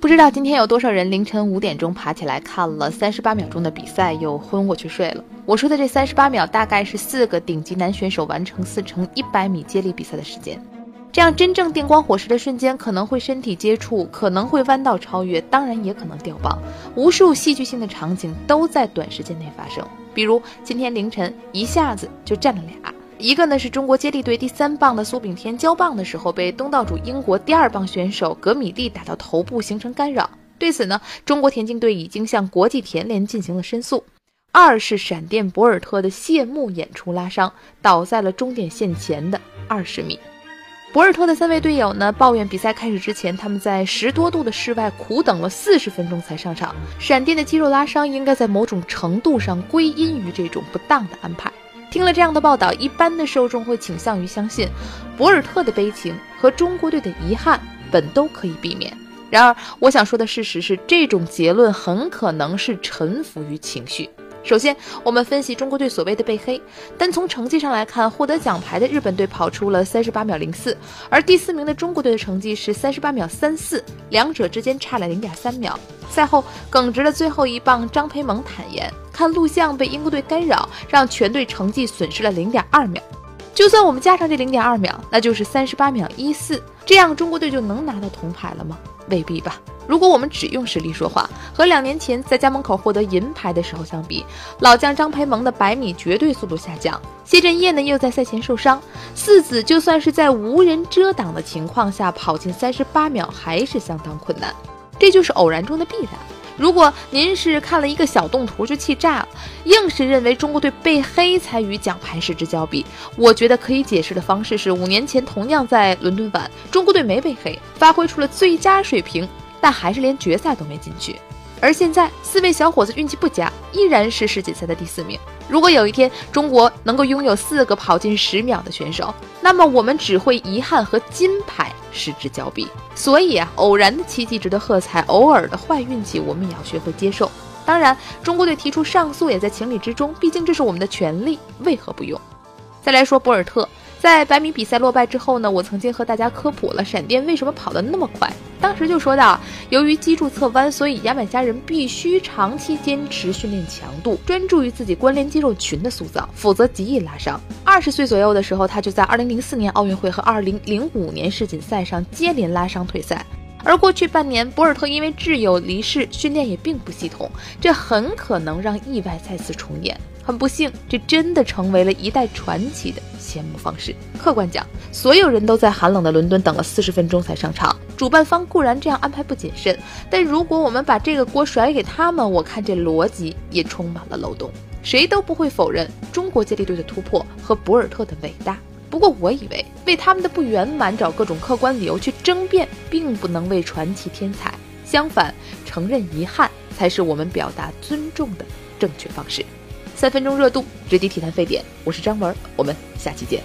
不知道今天有多少人凌晨五点钟爬起来看了三十八秒钟的比赛，又昏过去睡了。我说的这三十八秒，大概是四个顶级男选手完成四乘一百米接力比赛的时间。这样真正电光火石的瞬间，可能会身体接触，可能会弯道超越，当然也可能掉棒。无数戏剧性的场景都在短时间内发生。比如今天凌晨一下子就站了俩。一个呢是中国接力队第三棒的苏炳添交棒的时候被东道主英国第二棒选手格米利打到头部形成干扰，对此呢中国田径队已经向国际田联进行了申诉。二是闪电博尔特的谢幕演出拉伤，倒在了终点线前的二十米。博尔特的三位队友呢抱怨比赛开始之前他们在十多度的室外苦等了四十分钟才上场。闪电的肌肉拉伤应该在某种程度上归因于这种不当的安排。听了这样的报道，一般的受众会倾向于相信，博尔特的悲情和中国队的遗憾本都可以避免。然而，我想说的事实是，这种结论很可能是臣服于情绪。首先，我们分析中国队所谓的被黑。单从成绩上来看，获得奖牌的日本队跑出了三十八秒零四，而第四名的中国队的成绩是三十八秒三四，两者之间差了零点三秒。赛后，耿直的最后一棒张培萌坦言，看录像被英国队干扰，让全队成绩损失了零点二秒。就算我们加上这零点二秒，那就是三十八秒一四，这样中国队就能拿到铜牌了吗？未必吧。如果我们只用实力说话，和两年前在家门口获得银牌的时候相比，老将张培萌的百米绝对速度下降，谢震业呢又在赛前受伤，四子就算是在无人遮挡的情况下跑进三十八秒，还是相当困难。这就是偶然中的必然。如果您是看了一个小动图就气炸了，硬是认为中国队被黑才与奖牌失之交臂，我觉得可以解释的方式是，五年前同样在伦敦碗，中国队没被黑，发挥出了最佳水平。但还是连决赛都没进去，而现在四位小伙子运气不佳，依然是世锦赛的第四名。如果有一天中国能够拥有四个跑进十秒的选手，那么我们只会遗憾和金牌失之交臂。所以啊，偶然的奇迹值得喝彩，偶尔的坏运气我们也要学会接受。当然，中国队提出上诉也在情理之中，毕竟这是我们的权利，为何不用？再来说博尔特。在百米比赛落败之后呢，我曾经和大家科普了闪电为什么跑得那么快。当时就说到，由于脊柱侧弯，所以牙买加人必须长期坚持训练强度，专注于自己关联肌肉群的塑造，否则极易拉伤。二十岁左右的时候，他就在二零零四年奥运会和二零零五年世锦赛上接连拉伤退赛。而过去半年，博尔特因为挚友离世，训练也并不系统，这很可能让意外再次重演。很不幸，这真的成为了一代传奇的谢幕方式。客观讲，所有人都在寒冷的伦敦等了四十分钟才上场，主办方固然这样安排不谨慎，但如果我们把这个锅甩给他们，我看这逻辑也充满了漏洞。谁都不会否认中国接力队的突破和博尔特的伟大。不过，我以为为他们的不圆满找各种客观理由去争辩，并不能为传奇添彩。相反，承认遗憾才是我们表达尊重的正确方式。三分钟热度，直击体坛沸点，我是张文，我们下期见。